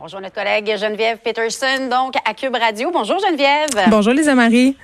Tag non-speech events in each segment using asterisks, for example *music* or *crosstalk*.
Bonjour notre collègue Geneviève Peterson, donc à Cube Radio. Bonjour Geneviève. Bonjour Lisa Marie.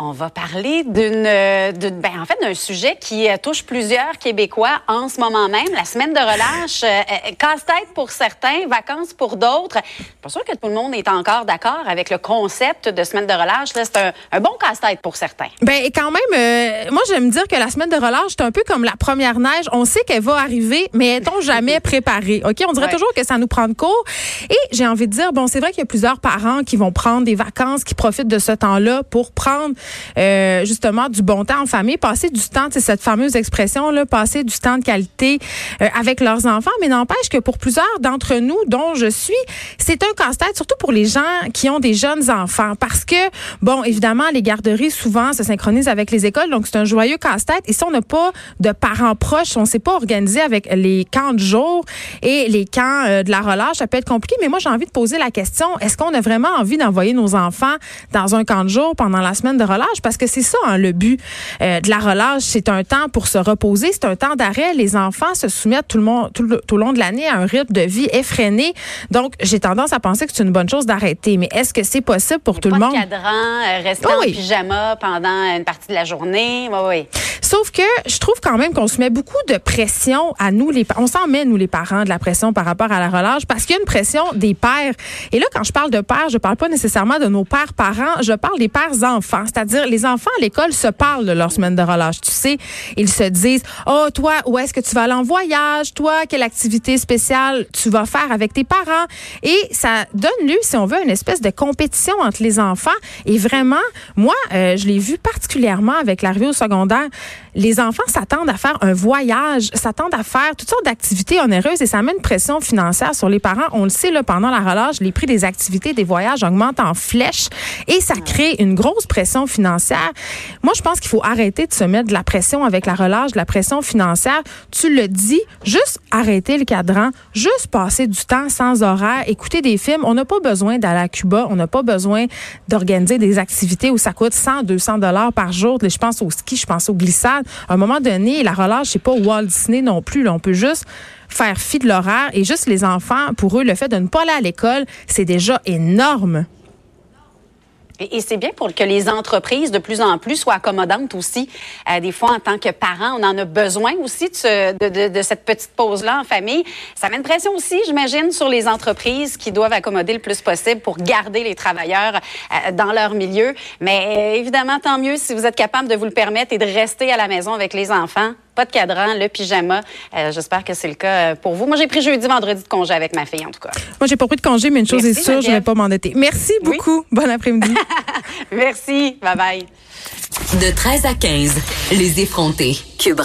On va parler d'une, ben, en fait, d'un sujet qui euh, touche plusieurs Québécois en ce moment même. La semaine de relâche, euh, euh, casse-tête pour certains, vacances pour d'autres. Pas sûr que tout le monde est encore d'accord avec le concept de semaine de relâche. Là, c'est un, bon casse-tête pour certains. Ben, et quand même, moi, j'aime dire que la semaine de relâche, c'est un peu comme la première neige. On sait qu'elle va arriver, mais est-on *laughs* jamais préparé? OK? On dirait toujours que ça nous prend de court. Et j'ai envie de dire, bon, c'est vrai qu'il y a plusieurs parents qui vont prendre des vacances, qui profitent de ce temps-là pour prendre euh, justement du bon temps en famille, passer du temps, c'est cette fameuse expression là, passer du temps de qualité euh, avec leurs enfants. Mais n'empêche que pour plusieurs d'entre nous, dont je suis, c'est un casse-tête, surtout pour les gens qui ont des jeunes enfants, parce que bon, évidemment, les garderies souvent se synchronisent avec les écoles, donc c'est un joyeux casse-tête. Et si on n'a pas de parents proches, on ne s'est pas organisé avec les camps de jour et les camps euh, de la relâche, ça peut être compliqué. Mais moi, j'ai envie de poser la question est-ce qu'on a vraiment envie d'envoyer nos enfants dans un camp de jour pendant la semaine de relâche? Parce que c'est ça hein, le but euh, de la relâche. C'est un temps pour se reposer, c'est un temps d'arrêt. Les enfants se soumettent tout le monde tout, le, long de l'année à un rythme de vie effréné. Donc j'ai tendance à penser que c'est une bonne chose d'arrêter. Mais est-ce que c'est possible pour tout le monde? De cadran, euh, rester en pyjama pendant une partie de la journée. Oui, oui. Sauf que je trouve quand même qu'on se met beaucoup de pression à nous les on s'en met nous les parents de la pression par rapport à la relâche parce qu'il y a une pression des pères. Et là quand je parle de pères, je parle pas nécessairement de nos pères parents, je parle des pères enfants, c'est-à-dire les enfants à l'école se parlent de leur semaine de relâche. Tu sais, ils se disent "Oh toi, où est-ce que tu vas aller en voyage? Toi, quelle activité spéciale tu vas faire avec tes parents Et ça donne lieu si on veut une espèce de compétition entre les enfants. Et vraiment moi euh, je l'ai vu particulièrement avec l'arrivée au secondaire. Les enfants s'attendent à faire un voyage, s'attendent à faire toutes sortes d'activités onéreuses et ça met une pression financière sur les parents. On le sait, là, pendant la relâche, les prix des activités, des voyages augmentent en flèche et ça crée une grosse pression financière. Moi, je pense qu'il faut arrêter de se mettre de la pression avec la relâche, de la pression financière. Tu le dis, juste arrêter le cadran, juste passer du temps sans horaire, écouter des films. On n'a pas besoin d'aller à Cuba, on n'a pas besoin d'organiser des activités où ça coûte 100, 200 dollars par jour. Je pense au ski, je pense au glissade à un moment donné, la relâche, c'est pas Walt Disney non plus. On peut juste faire fi de l'horaire et juste les enfants, pour eux, le fait de ne pas aller à l'école, c'est déjà énorme. Et, c'est bien pour que les entreprises de plus en plus soient accommodantes aussi. Euh, des fois, en tant que parents, on en a besoin aussi de, de, cette petite pause-là en famille. Ça met une pression aussi, j'imagine, sur les entreprises qui doivent accommoder le plus possible pour garder les travailleurs euh, dans leur milieu. Mais euh, évidemment, tant mieux si vous êtes capable de vous le permettre et de rester à la maison avec les enfants pas de cadran, le pyjama. Euh, j'espère que c'est le cas euh, pour vous. Moi, j'ai pris jeudi, vendredi de congé avec ma fille, en tout cas. Moi, j'ai pas pris de congé, mais une chose est sûre, je vais pas m'endetter. Merci beaucoup. Bon après-midi. *laughs* Merci. Bye bye. De 13 à 15, les effrontés. Cube